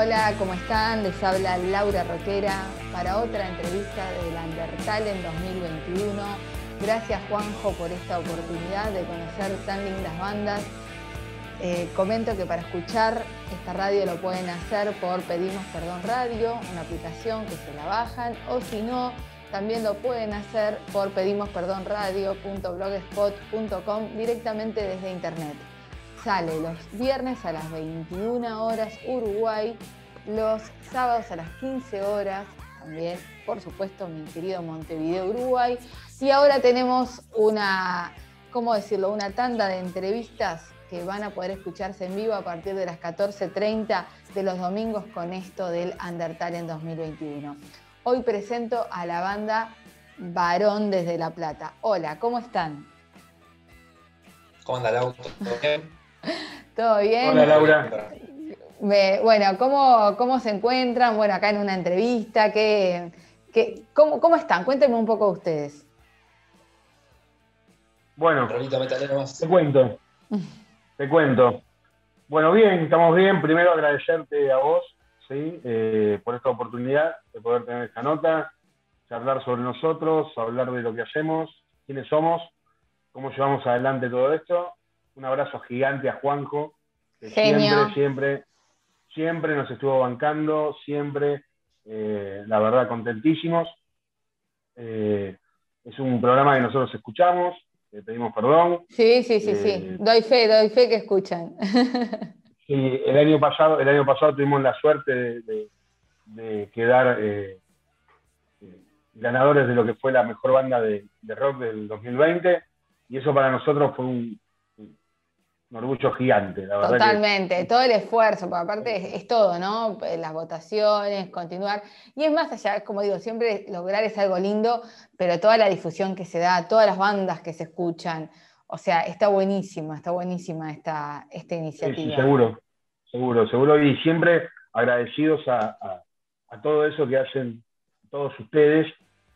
Hola, ¿cómo están? Les habla Laura Roquera para otra entrevista del Undertal en 2021. Gracias Juanjo por esta oportunidad de conocer tan lindas bandas. Eh, comento que para escuchar esta radio lo pueden hacer por Pedimos Perdón Radio, una aplicación que se la bajan, o si no, también lo pueden hacer por pedimosperdonradio.blogspot.com directamente desde internet sale los viernes a las 21 horas Uruguay, los sábados a las 15 horas también, por supuesto, mi querido Montevideo, Uruguay. Y ahora tenemos una, ¿cómo decirlo?, una tanda de entrevistas que van a poder escucharse en vivo a partir de las 14.30 de los domingos con esto del Undertale en 2021. Hoy presento a la banda Varón desde La Plata. Hola, ¿cómo están? ¿Cómo anda, Laura? ¿Todo bien? ¿Todo bien? Hola, Laura. bueno, ¿cómo, ¿cómo se encuentran? Bueno, acá en una entrevista, ¿qué, cómo, ¿cómo están? Cuéntenme un poco de ustedes. Bueno, te cuento, te cuento. Bueno, bien, estamos bien. Primero agradecerte a vos, ¿sí? Eh, por esta oportunidad de poder tener esta nota, hablar sobre nosotros, hablar de lo que hacemos, quiénes somos, cómo llevamos adelante todo esto un abrazo gigante a Juanjo, que siempre, siempre, siempre nos estuvo bancando, siempre, eh, la verdad, contentísimos. Eh, es un programa que nosotros escuchamos, le pedimos perdón. Sí, sí, sí, sí. Eh, doy fe, doy fe que escuchan. sí, el año pasado, el año pasado tuvimos la suerte de, quedar ganadores de lo que fue la mejor banda de, de rock del 2020 y eso para nosotros fue un, un orgullo gigante, la verdad. Totalmente, todo el esfuerzo, porque aparte es, todo, ¿no? Las votaciones, continuar. Y es más allá, como digo, siempre lograr es algo lindo, pero toda la difusión que se da, todas las bandas que se escuchan, o sea, está buenísima, está buenísima esta, esta iniciativa. Sí, seguro, seguro, seguro. Y siempre agradecidos a, todo eso que hacen todos ustedes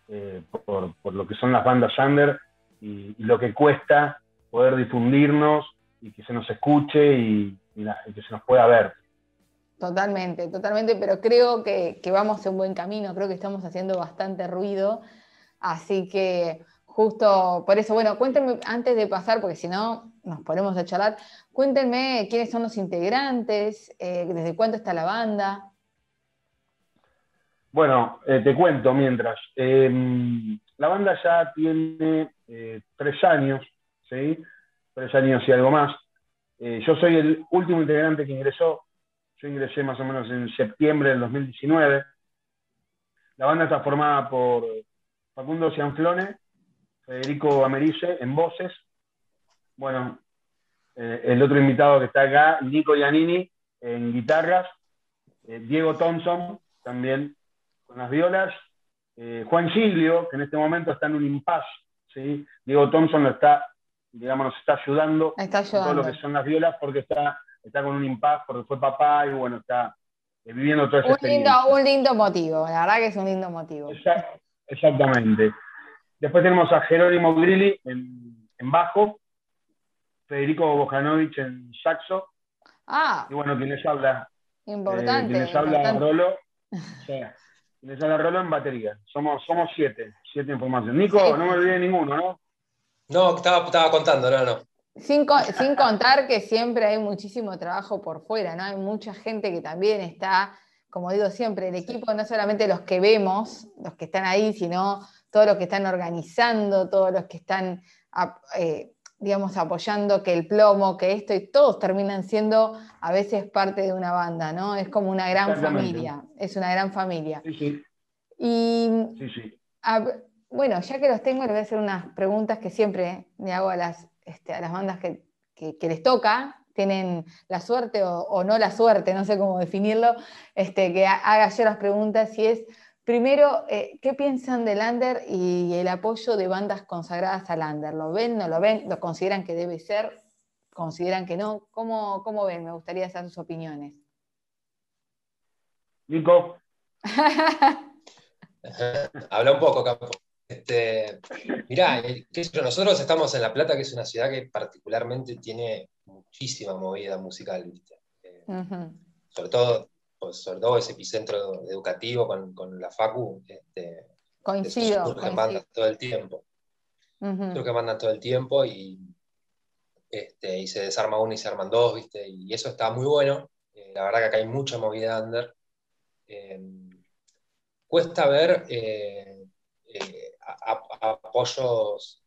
eh, por, lo que son las bandas under y lo que cuesta poder difundirnos y que se nos escuche y, que se nos pueda ver. Totalmente, totalmente, pero creo que, vamos en buen camino, creo que estamos haciendo bastante ruido, así que justo por eso, bueno, cuéntenme antes de pasar, porque si no nos ponemos a charlar, cuéntenme quiénes son los integrantes, eh, desde cuándo está la banda. Bueno, eh, te cuento mientras. Em, la banda ya tiene eh, tres años, ¿sí? Tres años y algo más. Eh, yo soy el último integrante que ingresó. Yo ingresé más o menos en septiembre del 2019. La banda está formada por Facundo Cianflone, Federico Americe en voces. Bueno, eh, el otro invitado que está acá, Nico Giannini en guitarras. Eh, Diego Thompson también con las violas. Juan Giglio, que en este momento está en un impasse. ¿sí? Diego Thompson lo está digamos, nos está ayudando, está todo lo que son las violas porque está, está con un impasse, porque fue papá y bueno, está eh, viviendo todo ese un lindo, un lindo motivo, la verdad que es un lindo motivo. exactamente. Después tenemos a Jerónimo Grilli en, en bajo, Federico Bojanovic en saxo. Ah. Y bueno, quien les habla. Importante. Eh, quien les habla Rolo. quien les habla Rolo en batería. Somos, somos siete, siete informaciones. Nico, no me olvidé ninguno, ¿no? No, estaba, estaba contando, no, no. Sin, sin, contar que siempre hay muchísimo trabajo por fuera, ¿no? Hay mucha gente que también está, como digo siempre, el equipo no solamente los que vemos, los que están ahí, sino todos los que están organizando, todos los que están, eh, digamos, apoyando que el plomo, que esto, y todos terminan siendo a veces parte de una banda, ¿no? Es como una gran familia, es una gran familia. Sí, sí. Y sí, sí. Bueno, ya que los tengo, les voy a hacer unas preguntas que siempre le hago a las, este, a las bandas que, les toca, tienen la suerte o, no la suerte, no sé cómo definirlo, este, que haga yo las preguntas y es, primero, eh, ¿qué piensan del Lander y el apoyo de bandas consagradas al Lander? ¿Lo ven, no lo ven? ¿Lo consideran que debe ser? ¿Consideran que no? ¿Cómo, cómo ven? Me gustaría saber sus opiniones. Nico. Habla un poco, Campo. Este, mirá, nosotros estamos en La Plata, que es una ciudad que particularmente tiene muchísima movida musical, ¿viste? Eh, sobre todo, sobre todo ese epicentro educativo con, la FACU, este, coincido, que mandan todo el tiempo. Que mandan todo el tiempo y, este, y se desarma uno y se arman dos, ¿viste? Y eso está muy bueno. Eh, la verdad que acá hay mucha movida under. Cuesta ver eh, eh, apoyos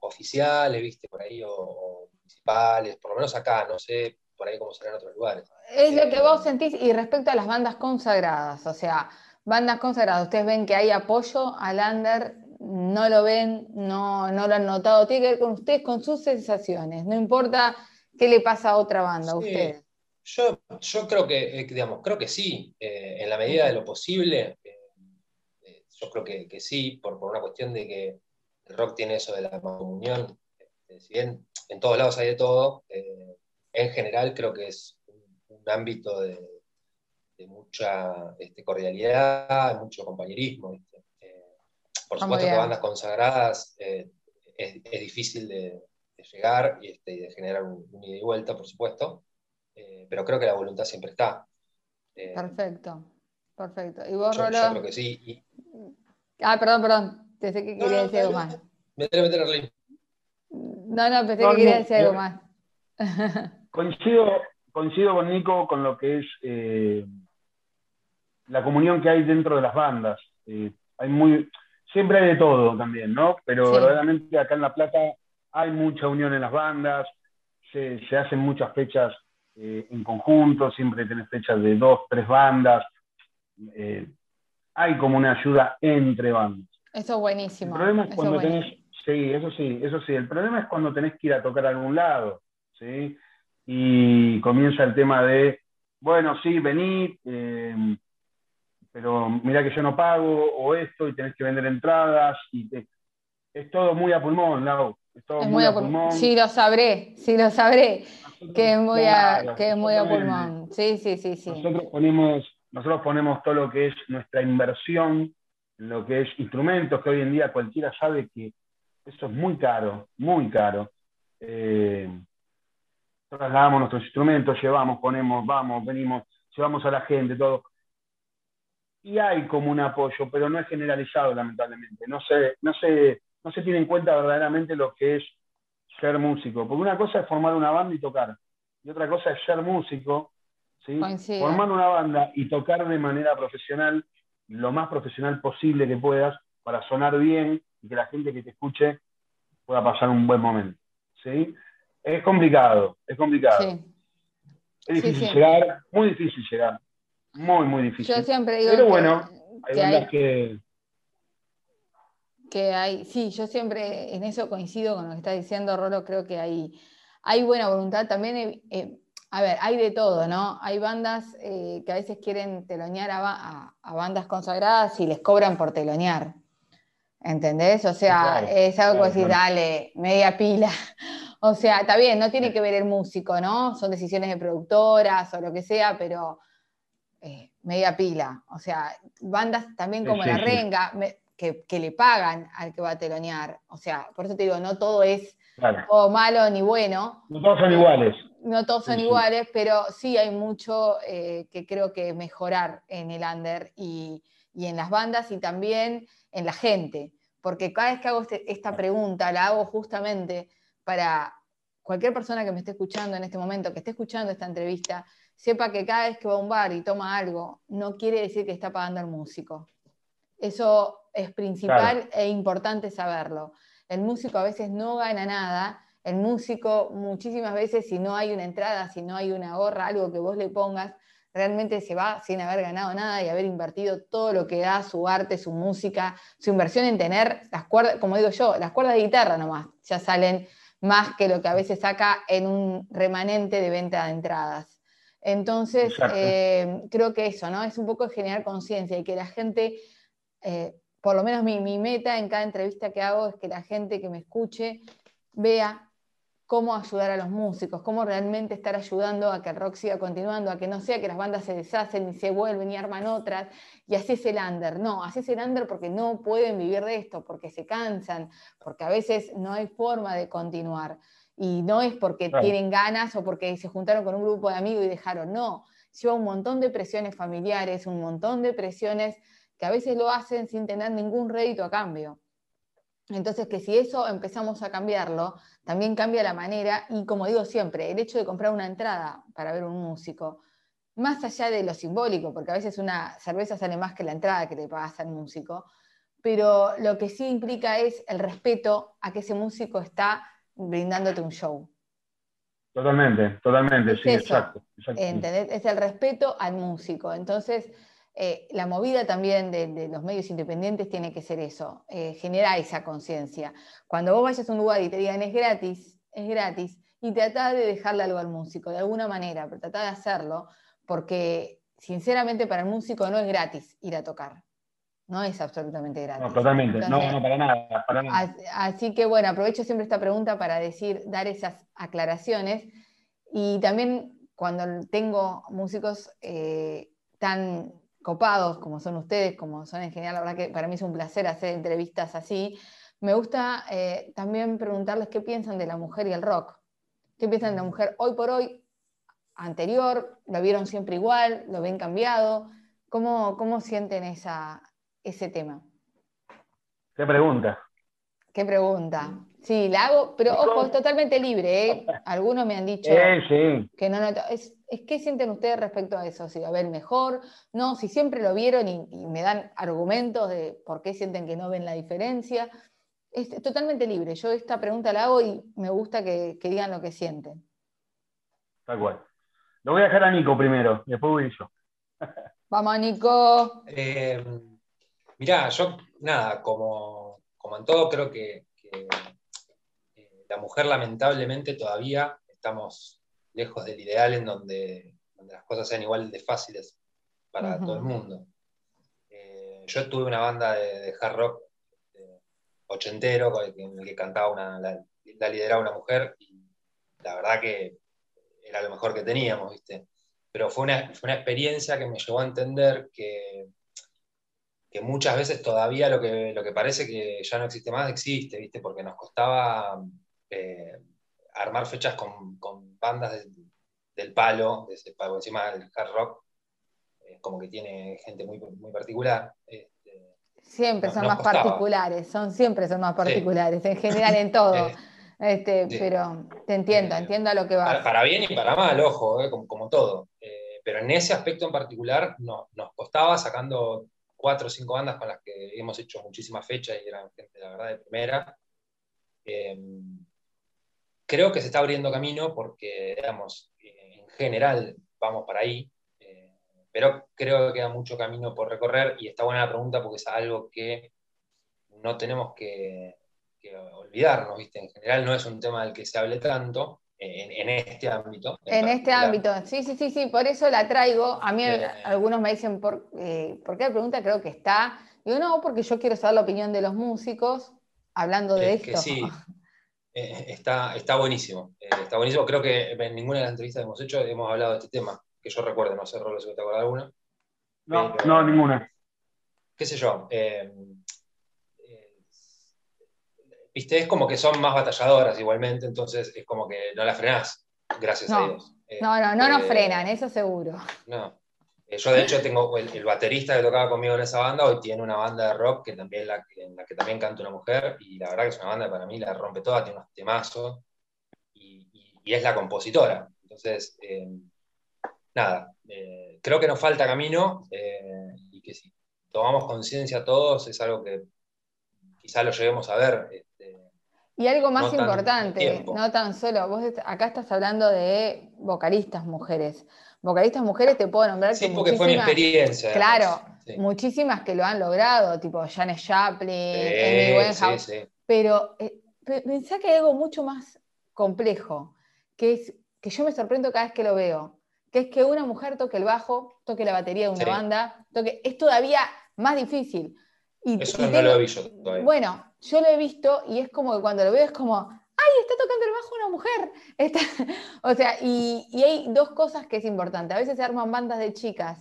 oficiales, ¿viste? Por ahí, o, municipales, por lo menos acá, no sé por ahí cómo será en otros lugares. Es lo que vos sentís, y respecto a las bandas consagradas, o sea, bandas consagradas, ustedes ven que hay apoyo al under, no lo ven, no, no lo han notado, tiene que ver con ustedes, con sus sensaciones, no importa qué le pasa a otra banda, a ustedes. Yo, yo creo que, eh, digamos, creo que sí, eh, en la medida de lo posible, eh, yo creo que, que sí, por, por, una cuestión de que el rock tiene eso de la comunión, si bien en todos lados hay de todo, en general creo que es un, ámbito de, mucha este, cordialidad, mucho compañerismo. por supuesto que bandas consagradas es, difícil de, llegar y, este, de generar un, un ida y vuelta, por supuesto. Eh, pero creo que la voluntad siempre está. Eh, perfecto, perfecto. ¿Y vos, yo, Yo creo que sí. Ah, perdón, perdón. Pensé que quería decir algo más. Meter, meter, No, no, pensé que quería decir algo más. Coincido, coincido con Nico con lo que es eh, la comunión que hay dentro de las bandas. hay muy, siempre hay de todo también, ¿no? Pero verdaderamente acá en La Plata hay mucha unión en las bandas, se, se hacen muchas fechas eh, en conjunto, siempre tenés fechas de dos, tres bandas. Eh, hay como una ayuda entre bandas. Eso es buenísimo. El problema es cuando tenés, sí, eso sí, eso sí. El problema es cuando tenés que ir a tocar a algún lado, ¿sí? Y comienza el tema de, bueno, sí, vení, eh, pero mira que yo no pago, o esto, y tenés que vender entradas, y es todo muy a pulmón, Lau. Es todo muy, a pulmón. Sí, lo sabré, sí, lo sabré que es muy, a, que es muy a pulmón. Sí, sí, sí, sí. Nosotros ponemos, nosotros ponemos todo lo que es nuestra inversión, lo que es instrumentos, que hoy en día cualquiera sabe que eso es muy caro, muy caro. Eh, trasladamos nuestros instrumentos, llevamos, ponemos, vamos, venimos, llevamos a la gente, todo. Y hay como un apoyo, pero no es generalizado, lamentablemente. No se, no se, no se tiene en cuenta verdaderamente lo que es ser músico. Porque una cosa es formar una banda y tocar, y otra cosa es ser músico, ¿sí? formar una banda y tocar de manera profesional, lo más profesional posible que puedas, para sonar bien y que la gente que te escuche pueda pasar un buen momento. ¿sí? Es complicado, es complicado. Es difícil llegar, muy difícil llegar. Muy, muy difícil. Yo siempre digo Pero bueno, hay bandas que que hay, sí, yo siempre en eso coincido con lo que está diciendo Rolo, creo que hay, hay buena voluntad. También, a ver, hay de todo, ¿no? Hay bandas eh, que a veces quieren telonear a, bandas consagradas y les cobran por telonear. ¿Entendés? O sea, es algo que decir, dale, media pila. O sea, está bien, no tiene que ver el músico, ¿no? Son decisiones de productoras o lo que sea, pero media pila. O sea, bandas también como La Renga, que, le pagan al que va a telonear. O sea, por eso te digo, no todo es malo ni bueno. No todos son iguales. No todos son iguales, pero sí hay mucho eh, que creo que mejorar en el under y, en las bandas y también en la gente. Porque cada vez que hago este, esta pregunta, la hago justamente para cualquier persona que me esté escuchando en este momento, que esté escuchando esta entrevista, sepa que cada vez que va a un bar y toma algo, no quiere decir que está pagando al músico. Eso es principal e importante saberlo. El músico a veces no gana nada. El músico muchísimas veces si no hay una entrada, si no hay una gorra, algo que vos le pongas, realmente se va sin haber ganado nada y haber invertido todo lo que da su arte, su música, su inversión en tener las cuerdas, como digo yo, las cuerdas de guitarra nomás, ya salen más que lo que a veces saca en un remanente de venta de entradas. Entonces, eh, creo que eso, ¿no? Es un poco generar conciencia y que la gente eh, por lo menos mi, meta en cada entrevista que hago es que la gente que me escuche vea cómo ayudar a los músicos, cómo realmente estar ayudando a que el rock siga continuando, a que no sea que las bandas se deshacen y se vuelven y arman otras, y así es el under. No, así es el under porque no pueden vivir de esto, porque se cansan, porque a veces no hay forma de continuar. Y no es porque tienen ganas o porque se juntaron con un grupo de amigos y dejaron, no, lleva un montón de presiones familiares, un montón de presiones que a veces lo hacen sin tener ningún rédito a cambio. Entonces, que si eso empezamos a cambiarlo, también cambia la manera, y como digo siempre, el hecho de comprar una entrada para ver un músico, más allá de lo simbólico, porque a veces una cerveza sale más que la entrada que te pagas al músico, pero lo que sí implica es el respeto a que ese músico está brindándote un show. Totalmente, totalmente, sí, exacto. Es el respeto al músico. Entonces, eh, la movida también de, los medios independientes tiene que ser eso, eh, generar esa conciencia. Cuando vos vayas a un lugar y te digan es gratis, es gratis, y trata de dejarle algo al músico, de alguna manera, pero trata de hacerlo, porque sinceramente para el músico no es gratis ir a tocar. No es absolutamente gratis. No, totalmente, no, no, para nada, para nada. Así que bueno, aprovecho siempre esta pregunta para decir, dar esas aclaraciones. Y también cuando tengo músicos eh, tan copados como son ustedes, como son en general, la verdad que para mí es un placer hacer entrevistas así. Me gusta eh, también preguntarles qué piensan de la mujer y el rock. ¿Qué piensan de la mujer hoy por hoy, anterior? ¿Lo vieron siempre igual? ¿Lo ven cambiado? ¿Cómo, cómo sienten ese tema? ¿Qué pregunta? ¿Qué pregunta? Sí, la hago, pero ojo, es totalmente libre. ¿eh? Algunos me han dicho que no, no es, ¿Qué sienten ustedes respecto a eso? Si a ver mejor, no, si siempre lo vieron y, me dan argumentos de por qué sienten que no ven la diferencia. Es totalmente libre. Yo esta pregunta la hago y me gusta que, digan lo que sienten. Tal cual. Lo voy a dejar a Nico primero, después voy yo. Vamos, Nico. Eh, mirá, yo, nada, como, como en todo, creo que, que la mujer lamentablemente todavía estamos lejos del ideal en donde, las cosas sean igual de fáciles para todo el mundo. Eh, yo tuve una banda de, hard rock eh, ochentero en el que cantaba una, la, lideraba una mujer y la verdad que era lo mejor que teníamos, ¿viste? Pero fue una, experiencia que me llevó a entender que, que muchas veces todavía lo que, lo que parece que ya no existe más existe, ¿viste? Porque nos costaba eh, armar fechas con, bandas del palo, de ese palo encima del hard rock, como que tiene gente muy, muy particular. Este, siempre son más particulares, son, siempre son más particulares, en general en todo. Este, Pero te entiendo, eh, entiendo a lo que va. Para, bien y para mal, ojo, eh, como, todo. Eh, pero en ese aspecto en particular no, nos costaba sacando cuatro o cinco bandas con las que hemos hecho muchísimas fechas y eran gente, la verdad, de primera creo que se está abriendo camino porque, digamos, en general vamos para ahí, eh, pero creo que queda mucho camino por recorrer y está buena la pregunta porque es algo que no tenemos que, olvidarnos, ¿viste? En general no es un tema del que se hable tanto. En, este ámbito. En, este ámbito, sí, sí, sí, sí, por eso la traigo. A mí algunos me dicen, ¿por, eh, ¿por qué la pregunta creo que está? Digo, no, porque yo quiero saber la opinión de los músicos hablando de esto. Que sí, Eh, está, está buenísimo. Eh, está buenísimo. Creo que en ninguna de las entrevistas que hemos hecho hemos hablado de este tema, que yo recuerdo, no sé, Rolo, si te acuerdas alguna. No, no, ninguna. ¿Qué sé yo? Eh, viste, es como que son más batalladoras igualmente, entonces es como que no las frenás, gracias a Dios. no, no, no nos frenan, eso seguro. No. Eh, yo de hecho tengo el, baterista que tocaba conmigo en esa banda, hoy tiene una banda de rock que también la, en la que también canta una mujer y la verdad que es una banda que para mí la rompe toda, tiene unos temazos y, es la compositora. Entonces, eh, nada, eh, creo que nos falta camino y que si tomamos conciencia todos es algo que quizá lo lleguemos a ver. Este, y algo más importante, no tan solo, vos acá estás hablando de vocalistas mujeres vocalistas mujeres te puedo nombrar. Sí, porque fue mi experiencia. Claro, muchísimas que lo han logrado, tipo Janet Chaplin, Amy Winehouse. Pero eh, pensá que hay algo mucho más complejo, que es que yo me sorprendo cada vez que lo veo, que es que una mujer toque el bajo, toque la batería de una banda, toque, es todavía más difícil. Y, Eso no lo he visto todavía. Bueno, yo lo he visto y es como que cuando lo veo es como, ¡ay, está tocando el bajo una mujer! o sea, y, hay dos cosas que es importante. A veces se arman bandas de chicas,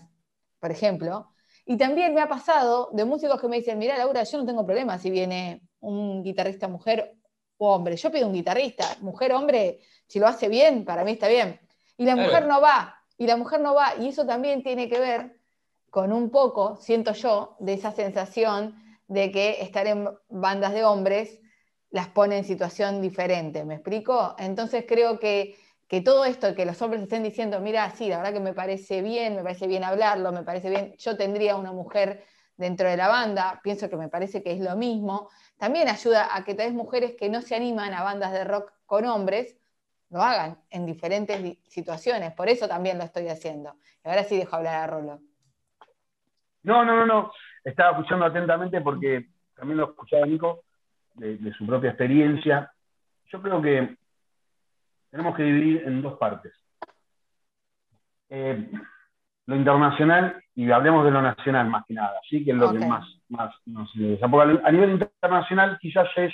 por ejemplo, y también me ha pasado de músicos que me dicen, mira, Laura, yo no tengo problema si viene un guitarrista mujer o hombre. Yo pido un guitarrista, mujer, hombre, si lo hace bien, para mí está bien. Y la mujer no va. y la mujer no va. Y eso también tiene que ver con un poco, siento yo, de esa sensación de que estar en bandas de hombres las pone en situación diferente. ¿Me explico? Entonces creo que, que todo esto, que los hombres estén diciendo, mira, sí, la verdad que me parece bien, me parece bien hablarlo, me parece bien, yo tendría una mujer dentro de la banda, pienso que me parece que es lo mismo, también ayuda a que tal vez mujeres que no se animan a bandas de rock con hombres, lo hagan en diferentes situaciones, por eso también lo estoy haciendo. Y ahora sí dejo hablar a Rolo. No, no, no, no, estaba escuchando atentamente porque también lo escuchaba Nico, de, su propia experiencia. Yo creo que tenemos que dividir en dos partes. Eh, lo internacional y hablemos de lo nacional más que nada, ¿sí? que es lo que más, más nos interesa. Porque a nivel internacional quizás es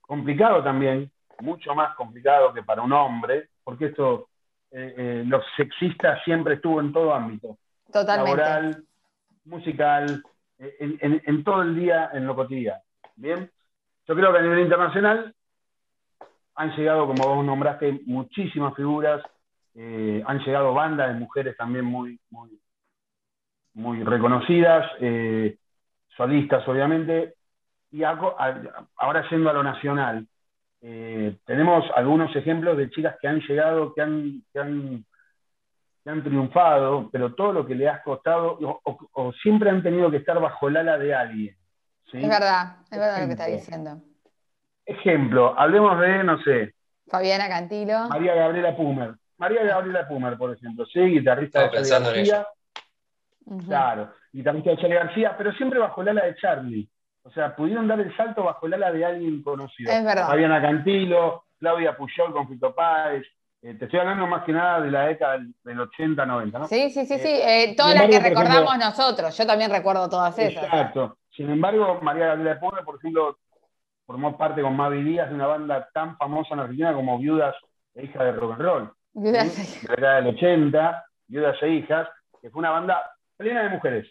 complicado también, mucho más complicado que para un hombre, porque esto, eh, eh, lo sexista siempre estuvo en todo ámbito. Totalmente. Laboral, musical, en, en, todo el día, en lo cotidiano. Bien, yo creo que a nivel internacional han llegado, como vos nombraste, muchísimas figuras, eh, han llegado bandas de mujeres también muy, muy, reconocidas, eh, solistas obviamente, y ahora yendo a lo nacional, eh, tenemos algunos ejemplos de chicas que han llegado, que han, que han triunfado, pero todo lo que le has costado, o, siempre han tenido que estar bajo el ala de alguien. Es verdad, es verdad lo que está diciendo. Ejemplo, hablemos de, no sé. Fabiana Cantilo. María Gabriela Pumer. María Gabriela Pumer, por ejemplo, sí, guitarrista de Charlie García. Claro, guitarrista de Charlie García, pero siempre bajo el ala de Charlie. O sea, pudieron dar el salto bajo el ala de alguien conocido. Es verdad. Fabiana Cantilo, Claudia Puyol con Fito Páez. Eh, te estoy hablando más que nada de la década del, 80-90, ¿no? Sí, sí, sí, sí. Eh, eh, todas las que recordamos nosotros. Yo también recuerdo todas esas. Exacto. Sin embargo, María Gabriela Pumer, por ejemplo, formó parte con Mavi Díaz de una banda tan famosa en Argentina como Viudas e Hijas de Rock and Roll. Viudas ¿sí? De la del 80, Viudas e Hijas, que fue una banda plena de mujeres.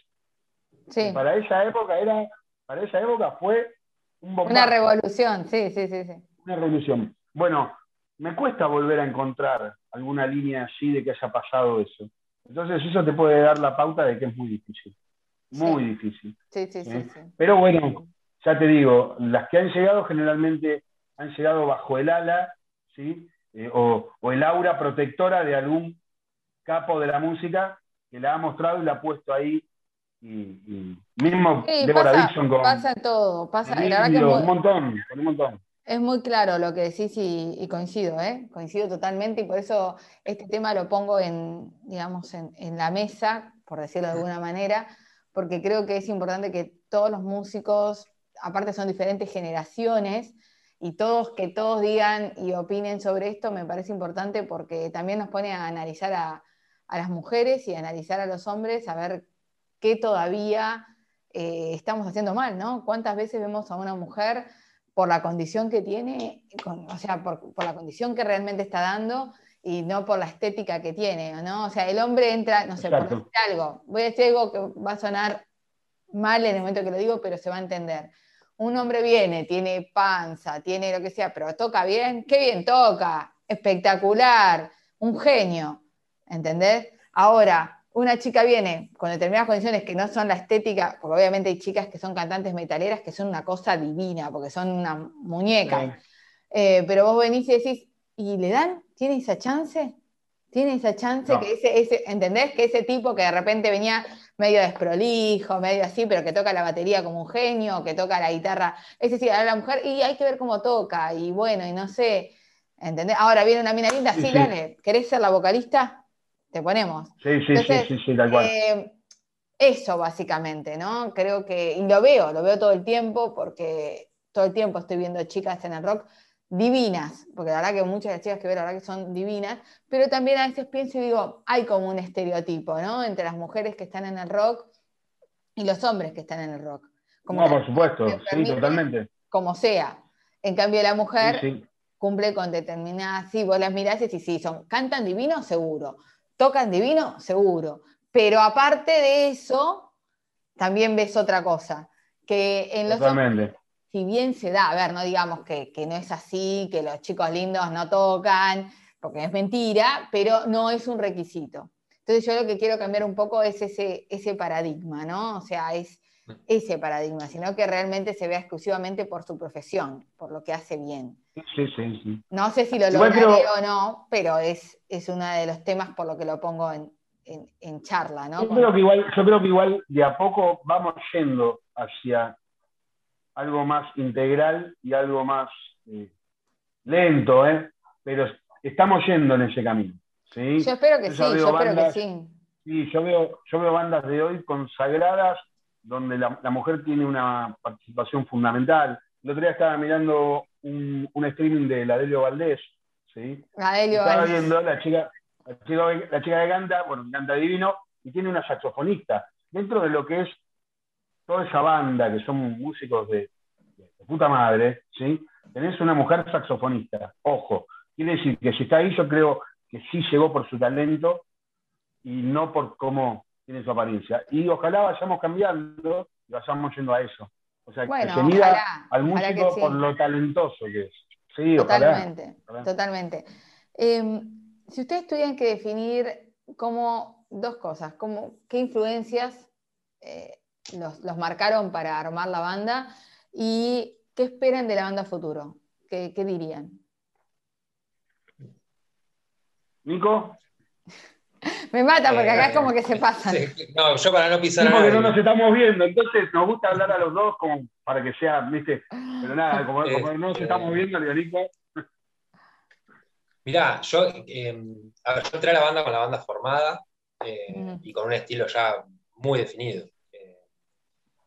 Sí. Para esa época era, para esa época fue un Una revolución, sí, sí, sí, sí. Una revolución. Bueno, me cuesta volver a encontrar alguna línea así de que haya pasado eso. Entonces eso te puede dar la pauta de que es muy difícil. Muy difícil. Sí, sí, sí, sí. Pero bueno, ya te digo, las que han llegado generalmente han llegado bajo el ala, ¿sí? Eh, o, el aura protectora de algún capo de la música que la ha mostrado y la ha puesto ahí. Y, mismo Deborah Dixon con. Pasa todo, pasa. La que un montón, un montón. Es muy claro lo que decís y, coincido, ¿eh? coincido totalmente y por eso este tema lo pongo en, digamos, en, en la mesa, por decirlo de alguna manera, porque creo que es importante que todos los músicos aparte son diferentes generaciones, y todos que todos digan y opinen sobre esto me parece importante porque también nos pone a analizar a, las mujeres y a analizar a los hombres, a ver qué todavía eh, estamos haciendo mal, ¿no? ¿Cuántas veces vemos a una mujer por la condición que tiene, o sea, por, la condición que realmente está dando y no por la estética que tiene, ¿no? O sea, el hombre entra, no sé, por decir algo, voy a decir algo que va a sonar mal en el momento que lo digo, pero se va a entender un hombre viene, tiene panza, tiene lo que sea, pero toca bien, qué bien toca, espectacular, un genio, ¿entendés? Ahora, una chica viene con determinadas condiciones que no son la estética, porque obviamente hay chicas que son cantantes metaleras que son una cosa divina, porque son una muñeca, eh, pero vos venís y decís, ¿y le dan? ¿Tiene esa chance? ¿Tiene esa chance que ese, ese, ¿entendés? Que ese tipo que de repente venía medio desprolijo, medio así, pero que toca la batería como un genio, que toca la guitarra, es decir, a la mujer, y hay que ver cómo toca, y bueno, y no sé, ¿entendés? Ahora viene una mina linda, sí, dale, ¿querés ser la vocalista? Te ponemos. Sí, sí, sí, sí, tal cual. Eh, eso básicamente, ¿no? Creo que, y lo veo, lo veo todo el tiempo, porque todo el tiempo estoy viendo chicas en el rock divinas, porque la verdad que muchas de las chicas que veo, la verdad que son divinas, pero también a veces pienso y digo, hay como un estereotipo, ¿no? Entre las mujeres que están en el rock y los hombres que están en el rock. Como no, por supuesto, sí, totalmente. Como sea. En cambio, la mujer cumple con determinadas, sí, vos las mirás y decís, sí, son, cantan divino, seguro, tocan divino, seguro, pero aparte de eso, también ves otra cosa, que en los si bien se da, a ver, no digamos que, no es así, que los chicos lindos no tocan, porque es mentira, pero no es un requisito. Entonces yo lo que quiero cambiar un poco es ese, ese paradigma, ¿no? O sea, es mm. ese paradigma, sino que realmente se vea exclusivamente por su profesión, por lo que hace bien. Sí, sí, sí. No sé si lo lograré o no, pero es, es uno de los temas por lo que lo pongo en, en, charla, ¿no? Yo creo, que igual, yo creo que igual de a poco vamos yendo hacia algo más integral y algo más eh, lento, ¿eh? pero estamos yendo en ese camino. ¿sí? Yo espero que sí, yo espero que sí. Sí, yo veo, yo veo bandas de hoy consagradas donde la, mujer tiene una participación fundamental. El otro día estaba mirando un, streaming de Ladelio Valdés, ¿sí? estaba viendo la chica, la chica, la chica que canta, bueno, canta divino, y tiene una saxofonista. Dentro de lo que es toda esa banda, que son músicos de, puta madre, ¿sí? tenés una mujer saxofonista. Ojo, quiere decir que si está ahí, yo creo que sí llegó por su talento y no por cómo tiene su apariencia. Y ojalá vayamos cambiando y vayamos yendo a eso. O sea, que se mira al músico por lo talentoso que es. Sí, totalmente, totalmente. Em, si ustedes tuvieran que definir como dos cosas, como qué influencias eh, los, marcaron para armar la banda y qué esperan de la banda futuro, qué, dirían. Nico. Me mata porque acá es como que se pasan. no, yo para no pisar sí, porque no nos estamos viendo, entonces nos gusta hablar a los dos como para que sea, viste, pero nada, como, no nos este, estamos viendo, Nico. Mirá, yo, em, a ver, yo entré a la banda con la banda formada eh, y con un estilo ya muy definido.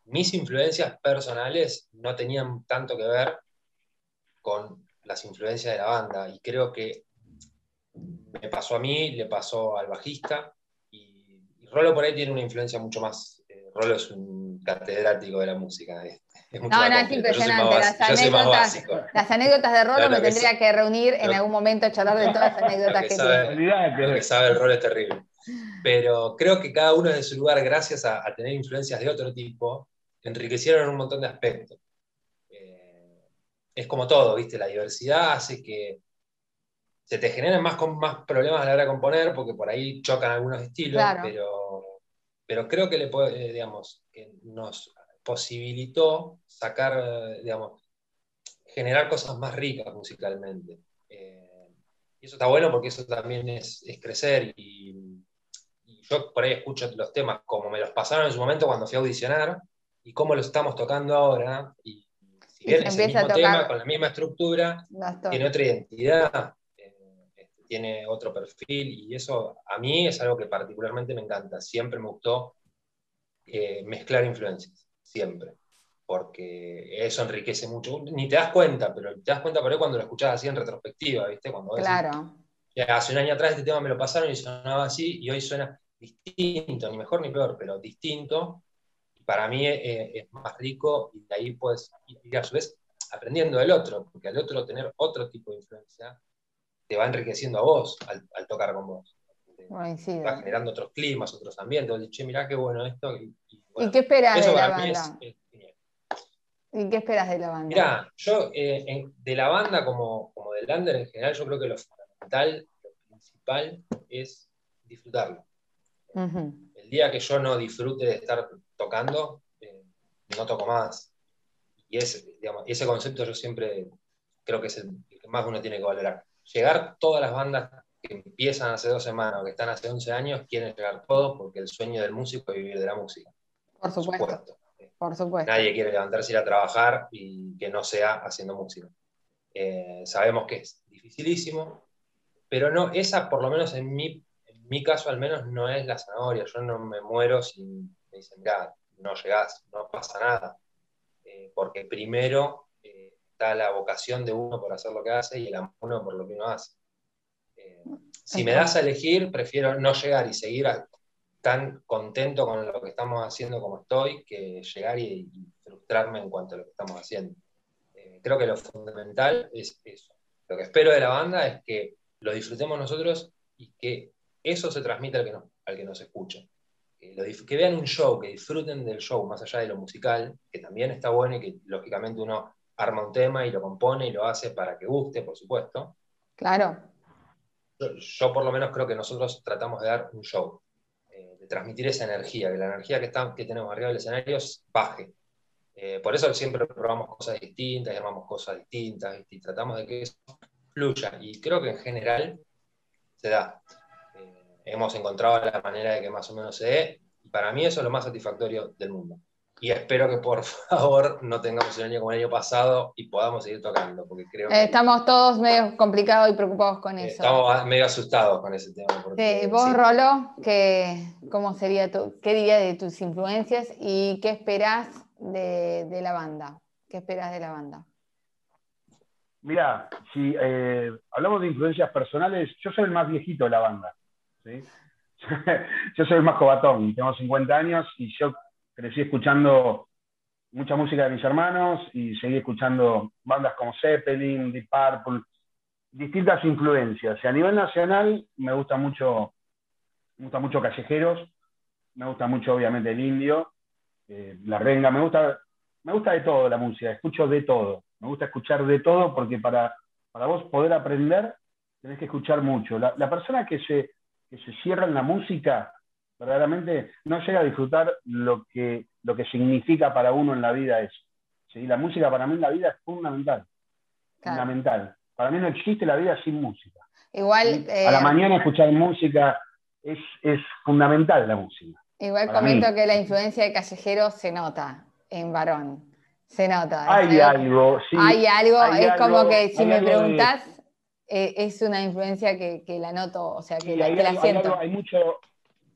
Eh, mis influencias personales no tenían tanto que ver con las influencias de la banda y creo que me pasó a mí, le pasó al bajista y, Rolo por ahí tiene una influencia mucho más. Eh, Rolo es un catedrático de la música no, no, es impresionante. Las anécdotas, las anécdotas de Rolo me tendría que reunir en algún momento, charlar de todas las anécdotas que, tiene. que sabe el rol es terrible. Pero creo que cada uno de su lugar, gracias a, tener influencias de otro tipo, enriquecieron un montón de aspectos. Eh, es como todo, ¿viste? La diversidad hace que se te generen más, más problemas a la hora de componer, porque por ahí chocan algunos estilos, pero, pero creo que le puede, eh, digamos, que nos posibilitó sacar, digamos, generar cosas más ricas musicalmente. Eh, y eso está bueno porque eso también es, crecer y, yo por ahí escucho los temas como me los pasaron en su momento cuando fui a audicionar y cómo los estamos tocando ahora. Y si bien es el mismo tema, con la misma estructura, tiene otra identidad, eh, este, tiene otro perfil y eso a mí es algo que particularmente me encanta. Siempre me gustó eh, mezclar influencias siempre, porque eso enriquece mucho. Ni te das cuenta, pero te das cuenta por ahí cuando lo escuchas así en retrospectiva, ¿viste? Cuando claro. hace un año atrás este tema me lo pasaron y sonaba así, y hoy suena distinto, ni mejor ni peor, pero distinto. Para mí eh, es más rico y de ahí puedes ir a su vez aprendiendo del otro, porque al otro tener otro tipo de influencia te va enriqueciendo a vos al, tocar con vos. va generando otros climas, otros ambientes. Che, mirá qué bueno esto. ¿Y qué esperas de la banda? ¿Y qué esperas de la banda? Mira, yo eh, de la banda como, como del under en general, yo creo que lo fundamental, lo principal es disfrutarlo. El día que yo no disfrute de estar tocando, eh, no toco más. Y ese, ese concepto yo siempre creo que es el, que más uno tiene que valorar. Llegar todas las bandas que empiezan hace dos semanas o que están hace 11 años, quieren llegar todos porque el sueño del músico es vivir de la música. Por supuesto. Por supuesto. Nadie quiere levantarse y ir a trabajar y que no sea haciendo música. Eh, sabemos que es dificilísimo, pero no, esa por lo menos en mi, en mi caso al menos no es la zanahoria. Yo no me muero si me dicen, mira, no llegás, no pasa nada. Eh, porque primero eh, está la vocación de uno por hacer lo que hace y el amor por lo que uno hace. si me das a elegir, prefiero no llegar y seguir a, tan contento con lo que estamos haciendo como estoy que llegar y, frustrarme en cuanto a lo que estamos haciendo. Eh, creo que lo fundamental es eso. Lo que espero de la banda es que lo disfrutemos nosotros y que eso se transmita al que, al que nos escucha. Que, vean un show, que disfruten del show, más allá de lo musical, que también está bueno y que lógicamente uno arma un tema y lo compone y lo hace para que guste, por supuesto. Claro. yo por lo menos creo que nosotros tratamos de dar un show transmitir esa energía, que la energía que, está, que tenemos arriba del escenario baje. Eh, por eso siempre probamos cosas distintas y armamos cosas distintas y tratamos de que eso fluya. Y creo que en general se da. Hemos encontrado la manera de que más o menos se dé. Y para mí eso es lo más satisfactorio del mundo. Y espero que por favor no tengamos un año como el año pasado y podamos seguir tocando, porque creo que, Estamos todos medio complicados y preocupados con eso. Estamos medio asustados con ese tema. Porque, vos, Rolo, ¿qué, cómo sería tu, ¿qué dirías de tus influencias y qué esperás de, la banda? ¿Qué esperas de la banda? Mira, si eh, hablamos de influencias personales, yo soy el más viejito de la banda. yo soy más cobatón, tengo 50 años y yo crecí escuchando mucha música de mis hermanos y seguí escuchando bandas como Zeppelin, Deep Purple, distintas influencias. Y a nivel nacional me gusta mucho, me gusta mucho Callejeros, me gusta mucho obviamente el indio, eh, la renga, me gusta, me gusta de todo la música, escucho de todo, me gusta escuchar de todo porque para, para vos poder aprender tenés que escuchar mucho. La, persona que se, que se cierra en la música verdaderamente no llega a disfrutar lo que, lo que significa para uno en la vida eso. ¿sí? La música para mí en la vida es fundamental. Fundamental. Para mí no existe la vida sin música. Igual. a la eh, mañana escuchar música es, fundamental la música. Igual comento que la influencia de Callejero se nota en varón. Se nota. Hay algo, sí. Hay algo, es como que si me preguntas eh, es una influencia que, la noto, o sea, que, la, siento. hay, mucho,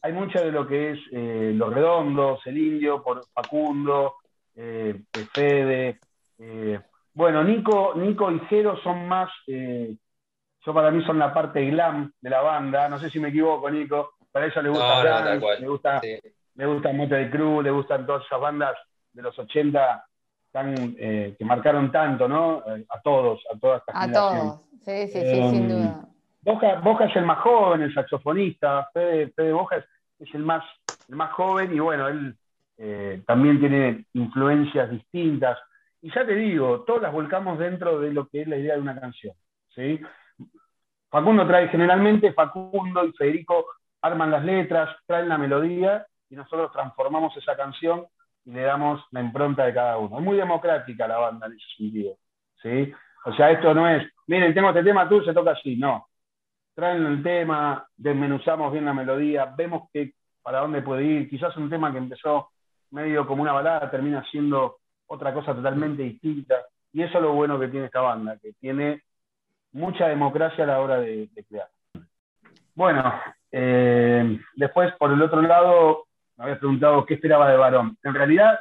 hay mucho de lo que es eh, Los Redondos, El Indio, por Facundo, eh, Fede. Eh, bueno, Nico, Nico y Jero son más, yo para mí son la parte glam de la banda, no sé si me equivoco, Nico, para eso le gusta le gusta, le gusta Crue, le gustan todas esas bandas de los 80 tan, que marcaron tanto, ¿no? A todos, a todas estas A todos, sí, sí, sí, sin duda. Boca, es el más joven, el saxofonista, Fede, Boja es, el, más, el más joven y bueno, él eh, también tiene influencias distintas. Y ya te digo, todas las volcamos dentro de lo que es la idea de una canción. ¿sí? Facundo trae, generalmente Facundo y Federico arman las letras, traen la melodía y nosotros transformamos esa canción y le damos la impronta de cada uno. Es muy democrática la banda en ese sentido. ¿sí? O sea, esto no es, miren, tengo este tema, tú se toca así. No, traen el tema, desmenuzamos bien la melodía, vemos que para dónde puede ir. Quizás un tema que empezó medio como una balada termina siendo otra cosa totalmente distinta. Y eso es lo bueno que tiene esta banda, que tiene mucha democracia a la hora de, crear. Bueno, eh, después por el otro lado, me habías preguntado qué esperaba de Varón. En realidad,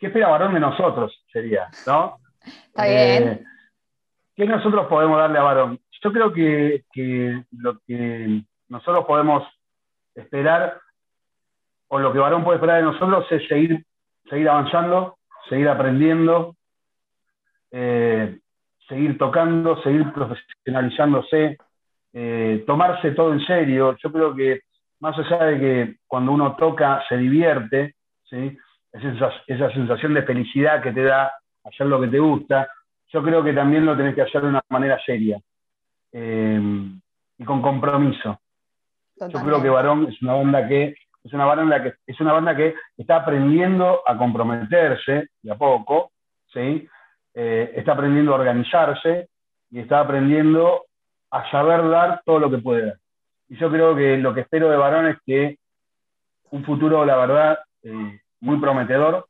¿qué espera Varón de nosotros? Sería, ¿no? Está bien. Eh, ¿Qué nosotros podemos darle a Varón? Yo creo que, lo que nosotros podemos esperar, o lo que Varón puede esperar de nosotros, es seguir, seguir avanzando, seguir aprendiendo, eh, seguir tocando, seguir profesionalizándose, eh, tomarse todo en serio. Yo creo que más allá de que cuando uno toca se divierte, ¿sí? esa, esa sensación de felicidad que te da hacer lo que te gusta, yo creo que también lo tenés que hacer de una manera seria eh, y con compromiso. Yo creo que Varón es una banda que es una banda que es una banda que está aprendiendo a comprometerse de a poco, ¿sí? Eh, está aprendiendo a organizarse y está aprendiendo a saber dar todo lo que puede dar. Y yo creo que lo que espero de Varón es que un futuro, la verdad, eh, muy prometedor.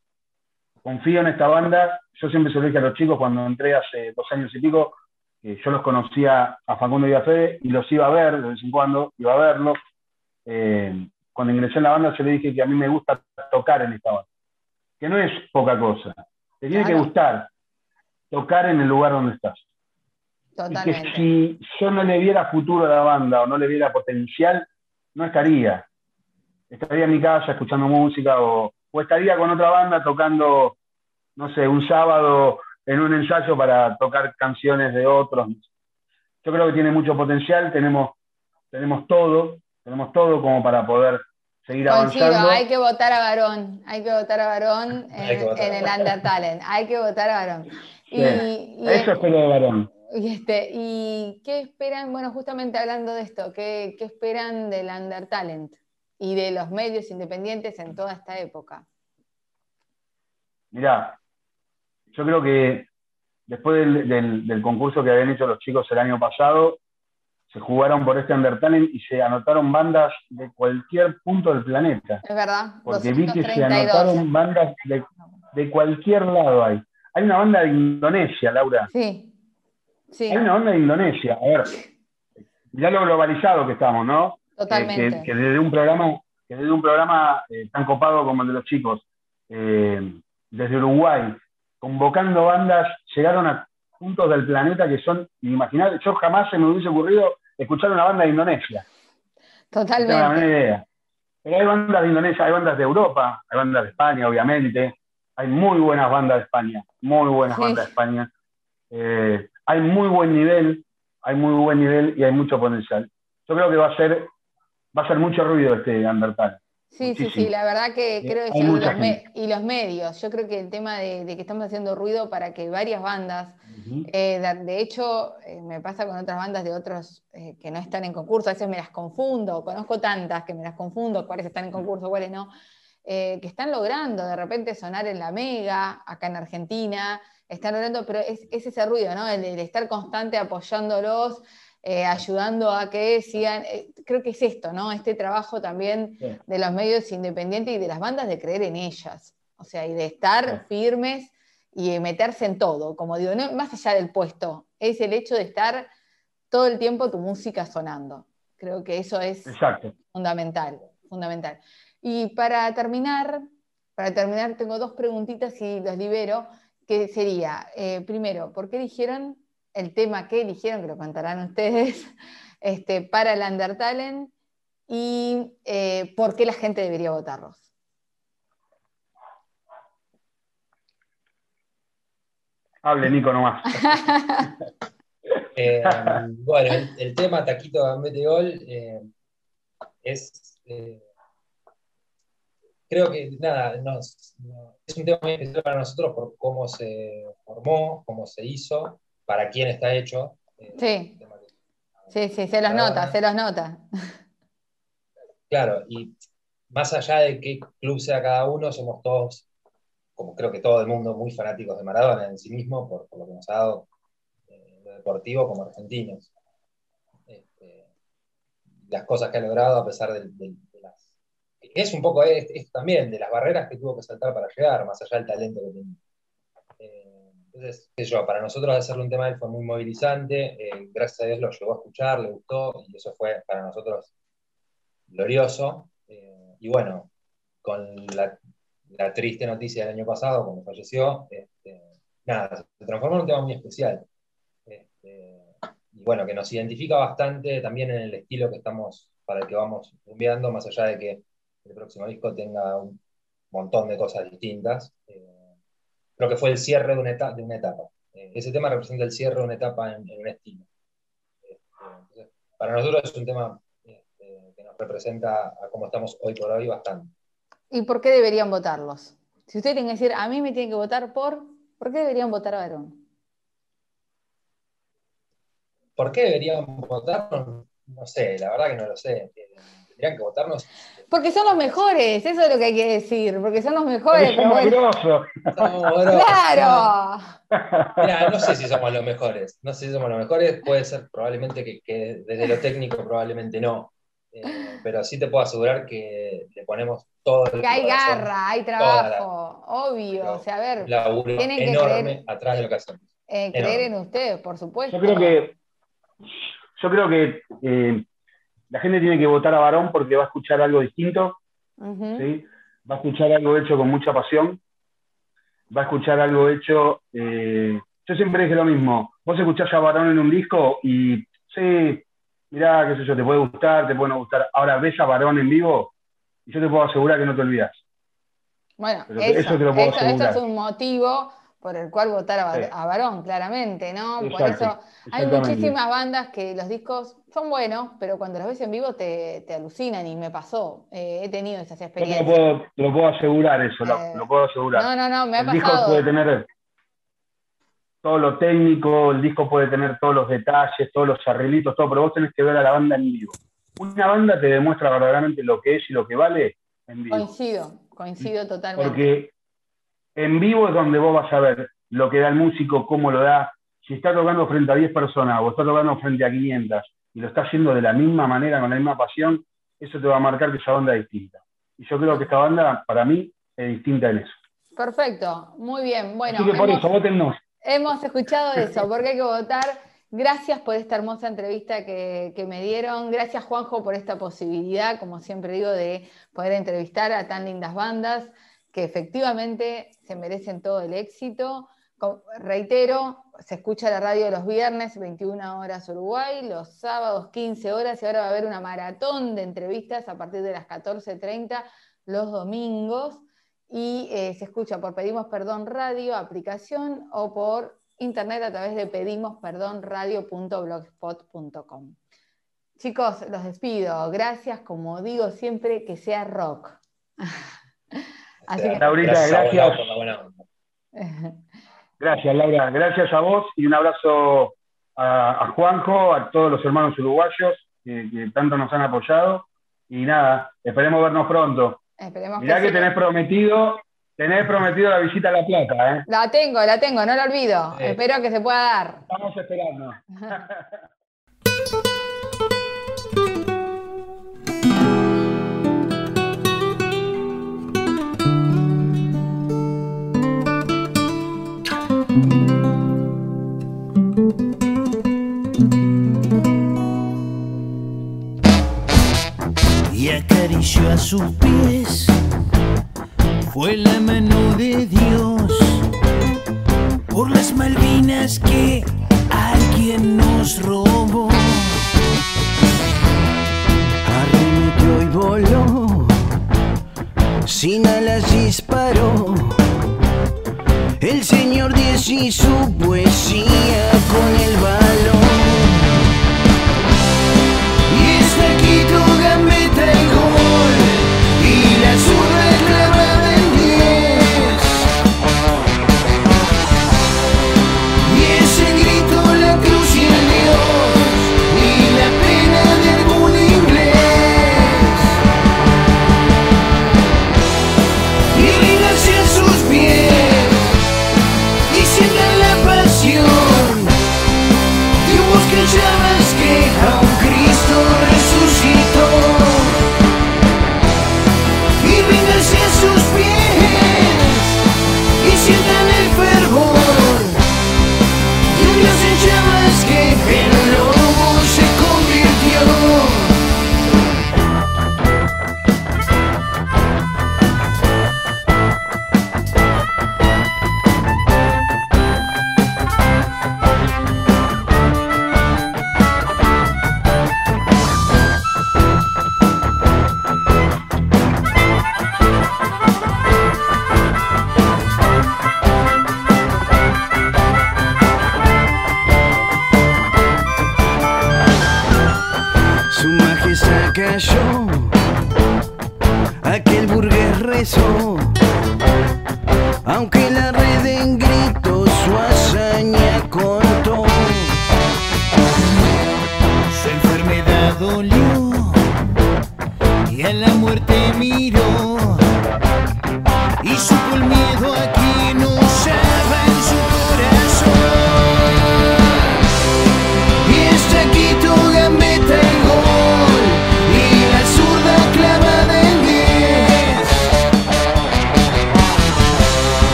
Confío en esta banda yo siempre se lo dije a los chicos cuando entré hace dos años y pico, que yo los conocía a Facundo y a Fede y los iba a ver de vez en cuando, iba a verlos. Eh, cuando ingresé en la banda, yo le dije que a mí me gusta tocar en esta banda, que no es poca cosa, te tiene que gustar tocar en el lugar donde estás. Totalmente. Y que si yo no le viera futuro a la banda o no le viera potencial, no estaría. Estaría en mi casa escuchando música o, o estaría con otra banda tocando no sé, un sábado en un ensayo para tocar canciones de otros. Yo creo que tiene mucho potencial, tenemos, tenemos todo, tenemos todo como para poder seguir avanzando. hay que votar a Varón, hay que votar a Varón en, el Under Talent, hay que votar a Varón. Y, Eso es lo de Varón. Y, este, ¿Y qué esperan? Bueno, justamente hablando de esto, ¿qué, qué esperan del Under Talent? y de los medios independientes en toda esta época? Mirá, yo creo que después del, concurso que habían hecho los chicos el año pasado, se jugaron por este Undertale y se anotaron bandas de cualquier punto del planeta. Es verdad. Porque vi que se anotaron bandas de, cualquier lado hay. Hay una banda de Indonesia, Laura. Sí. Sí. Hay una banda de Indonesia. A ver, ya lo globalizado que estamos, ¿no? Totalmente. que, desde un programa, que desde un programa eh, tan copado como el de los chicos, eh, desde Uruguay, convocando bandas, llegaron a puntos del planeta que son inimaginables. Yo jamás se me hubiese ocurrido escuchar una banda de Indonesia. Totalmente. No tengo idea. Pero hay bandas de Indonesia, hay bandas de Europa, hay bandas de España, obviamente. Hay muy buenas bandas de España, muy buenas bandas de España. Eh, hay muy buen nivel, hay muy buen nivel y hay mucho potencial. Yo creo que va a ser, va a ser mucho ruido este Undertale. Sí, sí, sí, la verdad que creo que sí, y los medios, yo creo que el tema de, que estamos haciendo ruido para que varias bandas, eh, de, hecho eh, me pasa con otras bandas de otros eh, que no están en concurso, a veces me las confundo, conozco tantas que me las confundo, cuáles están en concurso, cuáles no, que están logrando de repente sonar en la Mega, acá en Argentina, están logrando, pero es, ese ruido, ¿no? El de estar constante apoyándolos, eh, ayudando a que sigan, eh, creo que es esto, ¿no? Este trabajo también de los medios independientes y de las bandas de creer en ellas, o sea, y de estar firmes y meterse en todo, como digo, no, más allá del puesto, es el hecho de estar todo el tiempo tu música sonando. Creo que eso es fundamental, fundamental. Y para terminar, para terminar, tengo dos preguntitas y las libero, que sería, eh, primero, ¿por qué eligieron el tema que eligieron, que lo contarán ustedes, este, para el Undertale y eh, por qué la gente debería votarlos. Hable, Nico, nomás. Eh, bueno, el, tema Taquito Gambete Gol eh, es. Creo que, nada, es un tema muy especial para nosotros por cómo se formó, cómo se hizo para quién está hecho. Eh, sí. sí, sí, se los nota, se los nota. Claro, y más allá de qué club sea cada uno, somos todos, como creo que todo el mundo, muy fanáticos de Maradona en sí mismo, por, lo que nos ha dado eh, lo deportivo como argentinos. Este, las cosas que ha logrado a pesar de, las... Es un poco esto también, de las barreras que tuvo que saltar para llegar, más allá del talento que tiene. Entonces, qué yo, para nosotros hacerle un tema de él fue muy movilizante, eh, gracias a Dios lo llegó a escuchar, le gustó, y eso fue para nosotros glorioso. Eh, y bueno, con la, triste noticia del año pasado, cuando falleció, este, nada, se transformó en un tema muy especial. Este, y bueno, que nos identifica bastante también en el estilo que estamos, para el que vamos enviando, más allá de que el próximo disco tenga un montón de cosas distintas. Eh, creo que fue el cierre de una, etapa. De una etapa. Eh, ese tema representa el cierre de una etapa en, un estilo. Este, para nosotros es un tema este, que nos representa a cómo estamos hoy por hoy bastante. ¿Y por qué deberían votarlos? Si ustedes tienen que decir, a mí me tienen que votar por, ¿por qué deberían votar a Verón? ¿Por qué deberían votar? No, sé, la verdad que no lo sé. Tendrían que votarnos porque son los mejores, eso es lo que hay que decir, porque son los mejores. Somos Claro. Mira, no sé si somos los mejores, no sé si somos los mejores, puede ser probablemente que, desde lo técnico probablemente no, eh, pero sí te puedo asegurar que le ponemos todo el Que hay garra, hay trabajo, obvio, o sea, a ver, tienen que creer, atrás de lo que hacemos. Eh, creer en ustedes, por supuesto. Yo creo que, yo creo que eh, la gente tiene que votar a Varón porque va a escuchar algo distinto, va a escuchar algo hecho con mucha pasión, va a escuchar algo hecho... Eh, yo siempre dije lo mismo, vos escuchás a Varón en un disco y sí, mirá, qué sé yo, te puede gustar, te puede no gustar. Ahora ves a Varón en vivo y yo te puedo asegurar que no te olvidas. Bueno, eso, es un motivo por el cual votar a, Varón, claramente, ¿no? por eso hay muchísimas bandas que los discos son buenos, pero cuando los ves en vivo te, alucinan y me pasó. Eh, he tenido esas experiencias. Yo lo puedo, lo puedo asegurar eso, eh, lo, puedo asegurar. No, no, no, me ha el disco puede tener todo lo técnico, el disco puede tener todos los detalles, todos los arreglitos, todo, pero vos tenés que ver a la banda en vivo. una banda te demuestra verdaderamente lo que es y lo que vale en vivo. Coincido, coincido totalmente. Porque en vivo es donde vos vas a ver lo que da el músico, cómo lo da. Si está tocando frente a 10 personas o está tocando frente a 500 y lo está haciendo de la misma manera, con la misma pasión, eso te va a marcar que esa banda es distinta. Y yo creo que esta banda, para mí, es distinta en eso. Perfecto, muy bien. Bueno, Así que por eso, votennos. Hemos escuchado eso, porque hay que votar. Gracias por esta hermosa entrevista que, me dieron. Gracias, Juanjo, por esta posibilidad, como siempre digo, de poder entrevistar a tan lindas bandas que efectivamente se merecen todo el éxito. reitero, se escucha la radio los viernes, 21 horas Uruguay, los sábados 15 horas, y ahora va a haber una maratón de entrevistas a partir de las 14.30 los domingos. Y eh, se escucha por Pedimos Perdón Radio, aplicación, o por internet a través de pedimosperdonradio.blogspot.com. Chicos, los despido. Gracias, como digo siempre, que sea rock. Así Laurita, gracias. Gracias, Laura. Gracias a vos y un abrazo a, Juanjo, a todos los hermanos uruguayos que, tanto nos han apoyado. Y nada, esperemos vernos pronto. Esperemos Mirá que, tenés prometido Tenés prometido la visita a La Plata, ¿eh? La tengo, la tengo, no la olvido. Espero que se pueda dar. Estamos esperando. a sus pies fue la mano de Dios por las Malvinas que alguien nos robó. Arremetió y voló, sin alas disparó. El señor Diez y su poesía con el balón.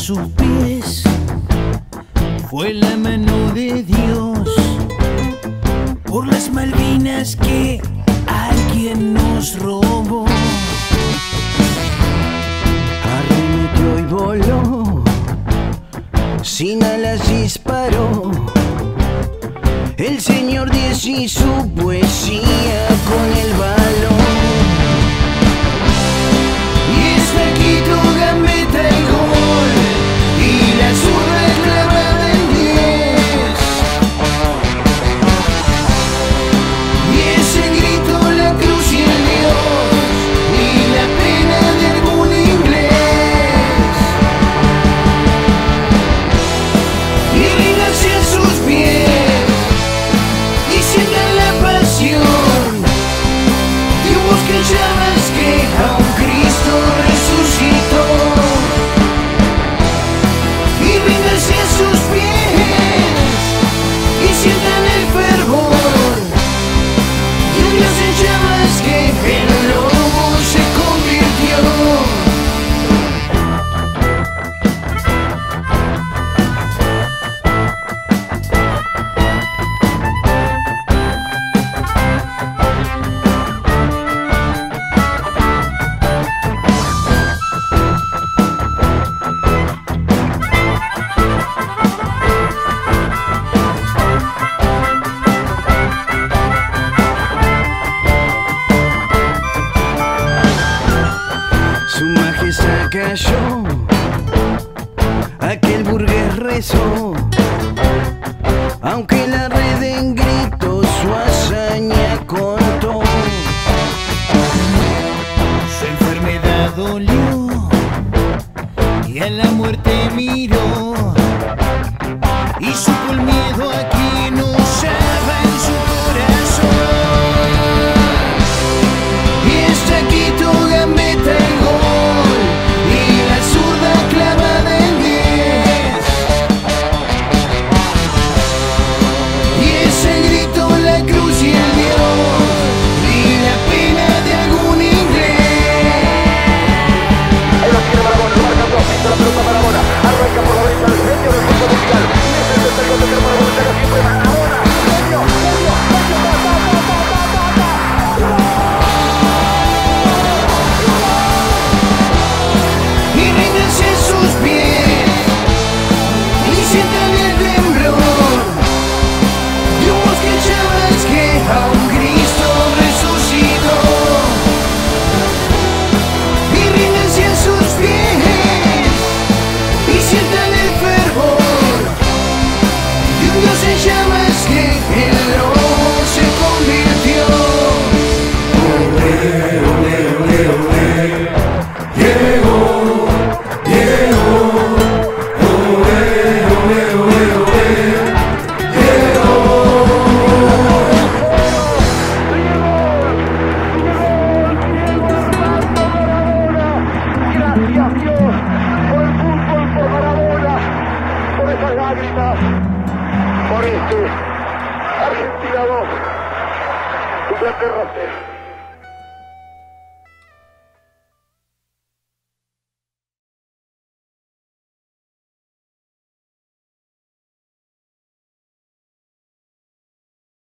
sus pies fue la mano de Dios. Por las Malvinas que